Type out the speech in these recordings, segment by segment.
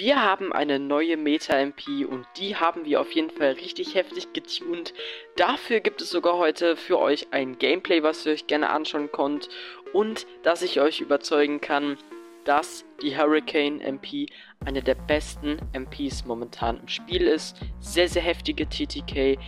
Wir haben eine neue Meta-MP und die haben wir auf jeden Fall richtig heftig getuned. Dafür gibt es sogar heute für euch ein Gameplay, was ihr euch gerne anschauen könnt und dass ich euch überzeugen kann, dass die Hurricane MP eine der besten MPs momentan im Spiel ist. Sehr, sehr heftige TTK,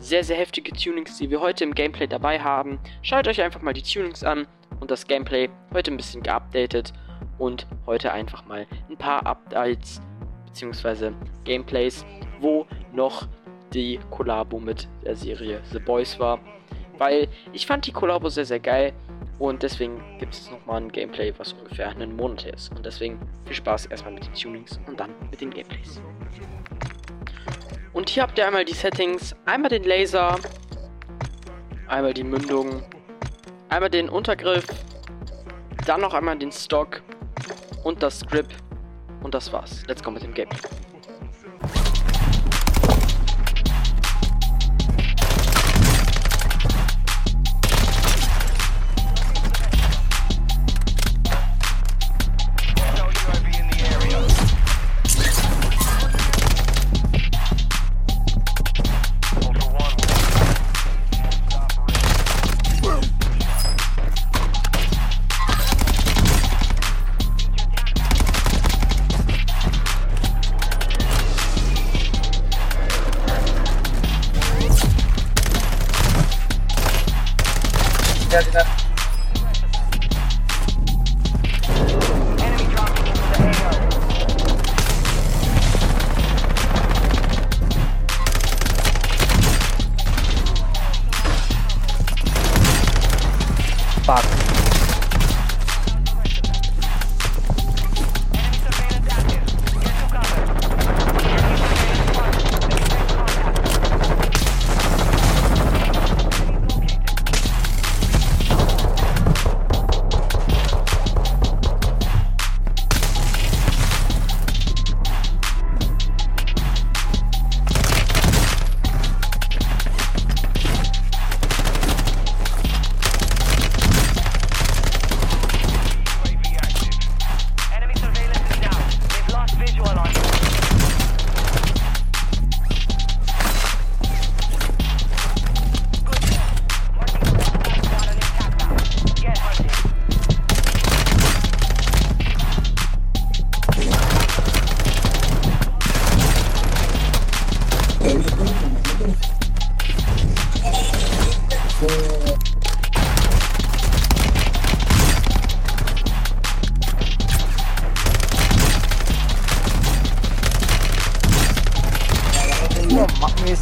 sehr, sehr heftige Tunings, die wir heute im Gameplay dabei haben. Schaut euch einfach mal die Tunings an und das Gameplay heute ein bisschen geupdatet und heute einfach mal ein paar Updates bzw. Gameplays, wo noch die Kollabo mit der Serie The Boys war. Weil ich fand die Kollabo sehr, sehr geil und deswegen gibt es nochmal ein Gameplay, was ungefähr einen Monat ist. Und deswegen viel Spaß erstmal mit den Tunings und dann mit den Gameplays. Und hier habt ihr einmal die Settings. Einmal den Laser, einmal die Mündung, einmal den Untergriff, dann noch einmal den Stock und das Grip. Und das war's. Let's go mit dem Gameplay.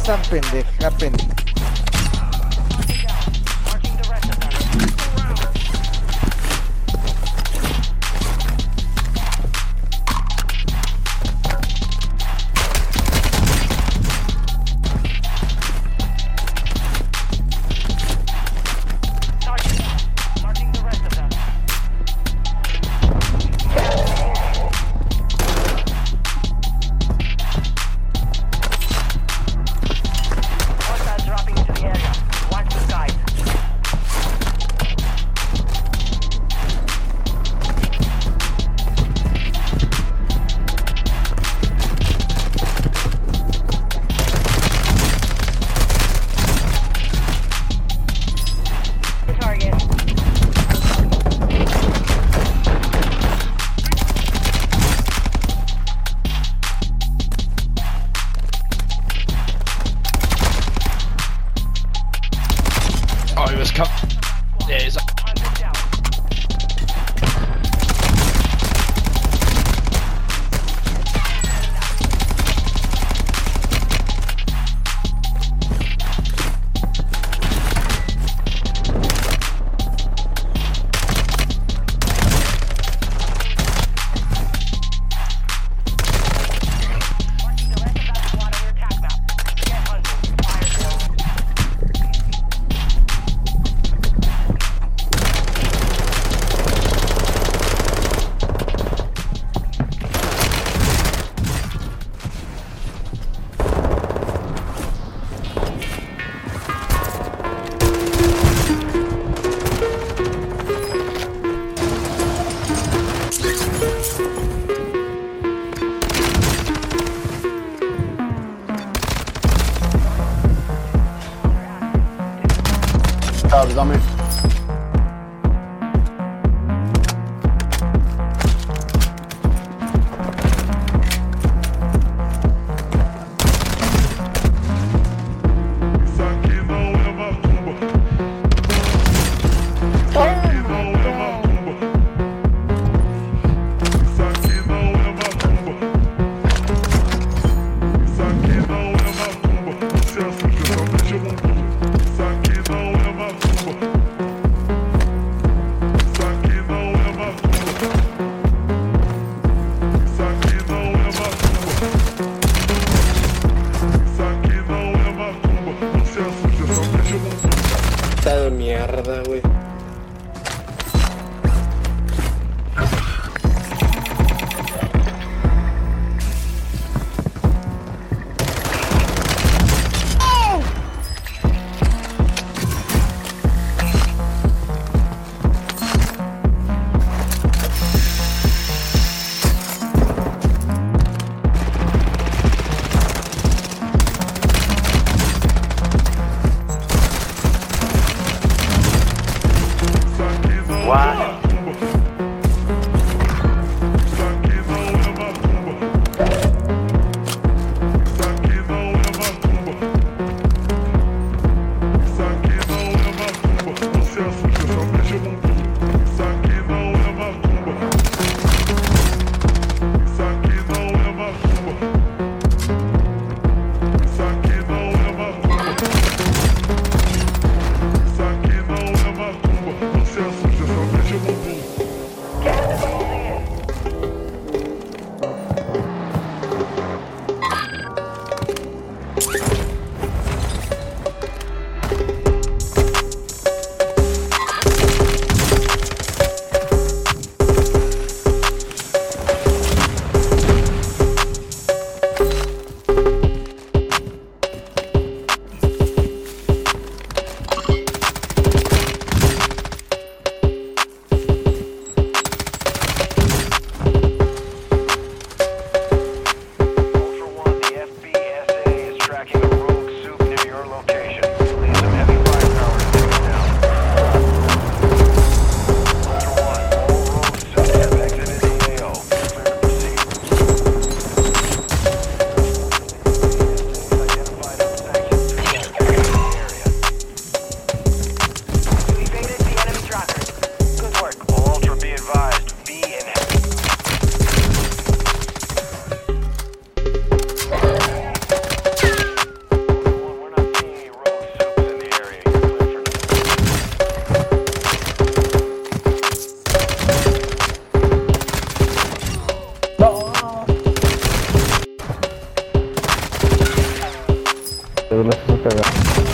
tan pendeja, pendeja. Mierda, güey. Marking the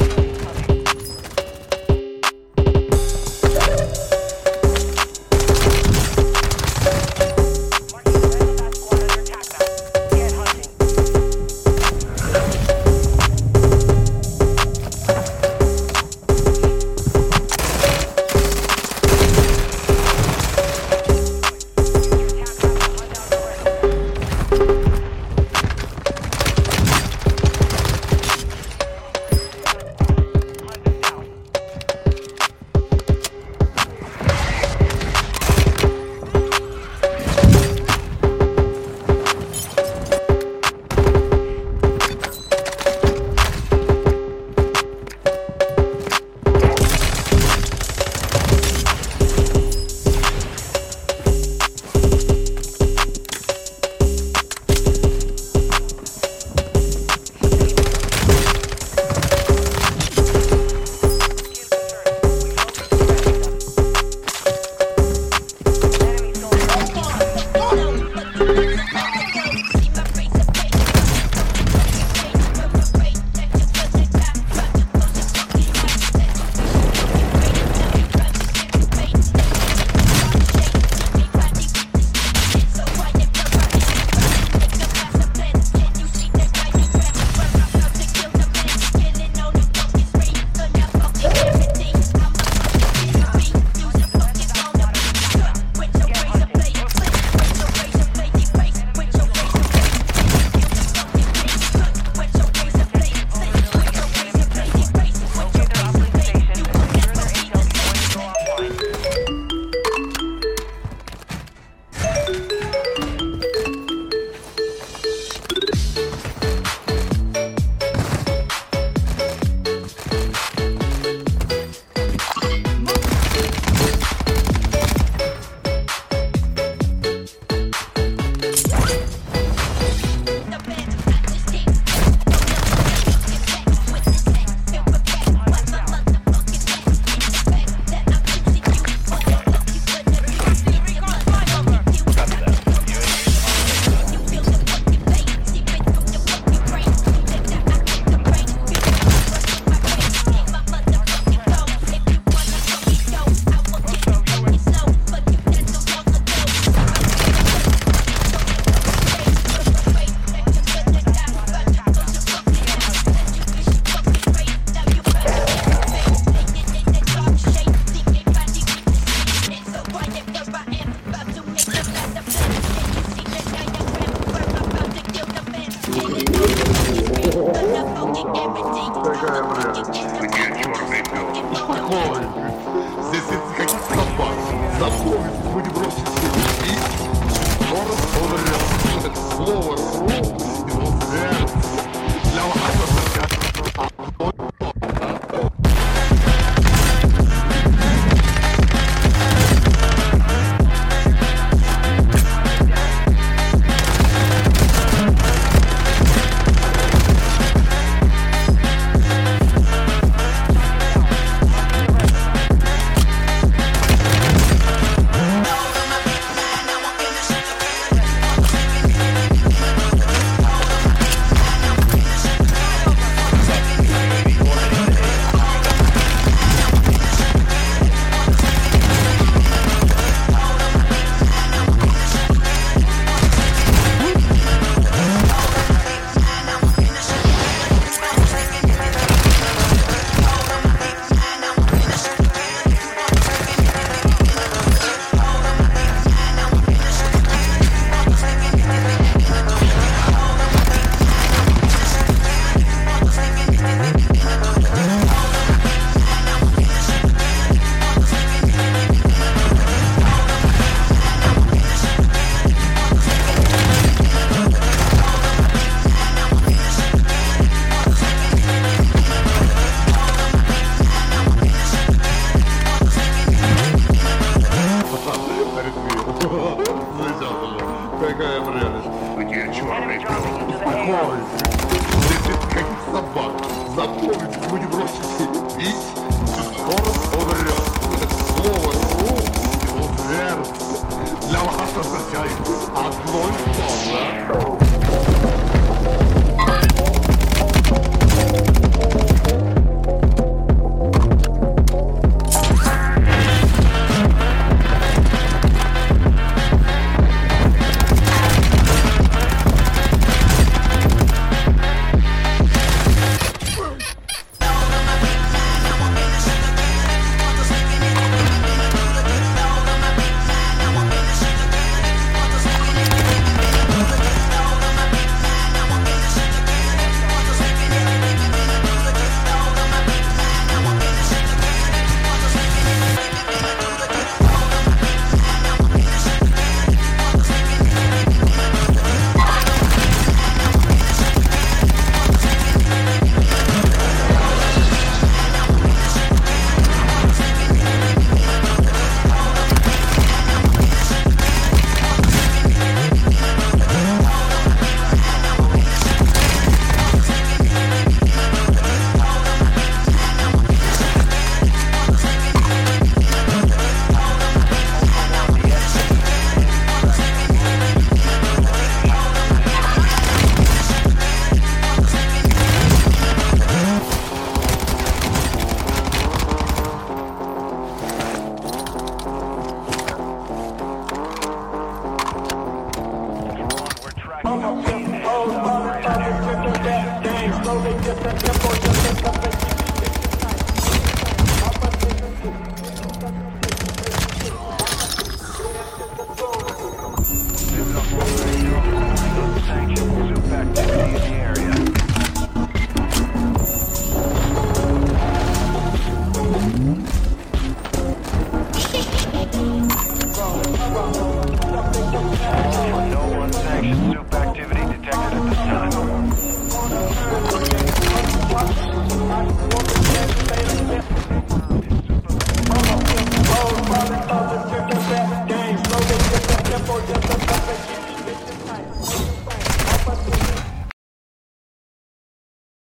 Atmung vorwärts.